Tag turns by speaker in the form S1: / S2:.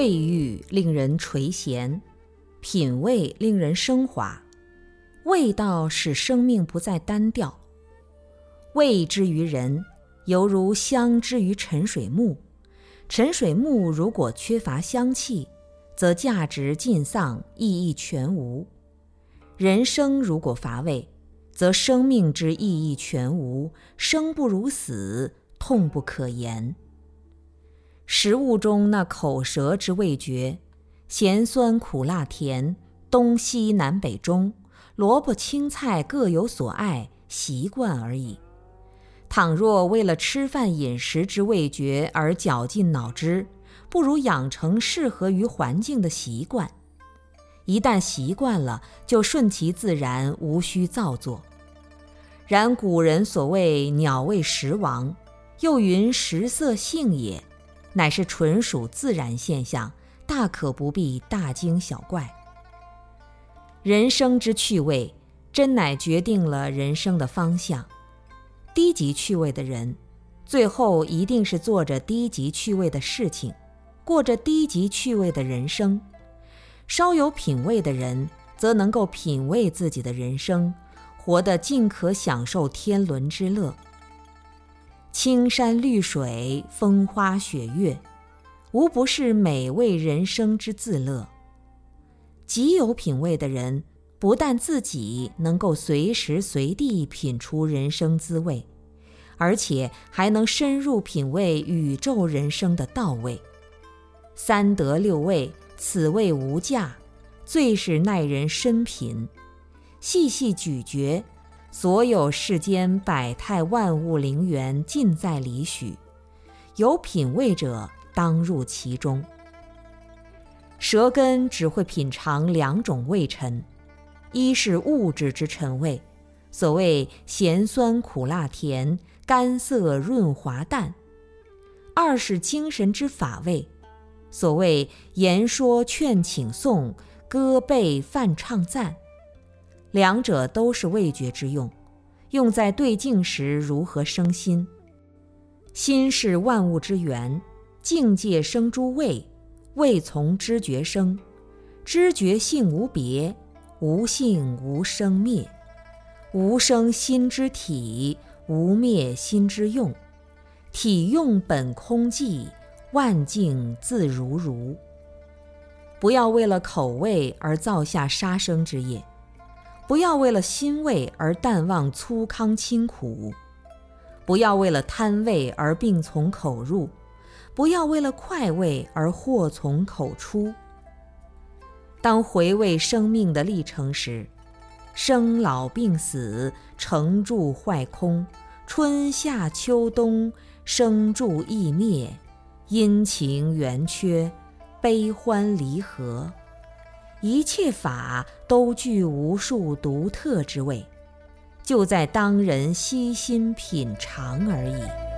S1: 味欲令人垂涎，品味令人升华，味道使生命不再单调。味之于人，犹如香之于沉水木。沉水木如果缺乏香气，则价值尽丧，意义全无。人生如果乏味，则生命之意义全无，生不如死，痛不可言。食物中那口舌之味觉，咸酸苦辣甜，东西南北中，萝卜青菜各有所爱，习惯而已。倘若为了吃饭饮食之味觉而绞尽脑汁，不如养成适合于环境的习惯。一旦习惯了，就顺其自然，无需造作。然古人所谓“鸟为食亡”，又云“食色性也”，乃是纯属自然现象，大可不必大惊小怪。人生之趣味，真乃决定了人生的方向。低级趣味的人，最后一定是做着低级趣味的事情，过着低级趣味的人生。稍有品味的人，则能够品味自己的人生，活得尽可享受天伦之乐。青山绿水，风花雪月，无不是美味人生之自乐。极有品味的人，不但自己能够随时随地品出人生滋味，而且还能深入品味宇宙人生的道味。三德六味。此味无价，最是耐人深品。细细咀嚼，所有世间百态万物灵源尽在里许。有品味者当入其中。舌根只会品尝两种味尘：一是物质之陈味，所谓咸酸苦辣甜、甘涩润滑淡；二是精神之法味。所谓言说劝请颂，歌背泛唱赞，两者都是味觉之用，用在对境时如何生心？心是万物之源，境界生诸味，味从知觉生，知觉性无别，无性无生灭，无生心之体，无灭心之用，体用本空寂。万境自如如。不要为了口味而造下杀生之业，不要为了心味而淡忘粗糠清苦，不要为了贪味而病从口入，不要为了快味而祸从口出。当回味生命的历程时，生老病死，成住坏空，春夏秋冬，生住异灭。阴晴圆缺，悲欢离合，一切法都具无数独特之味，就在当人悉心品尝而已。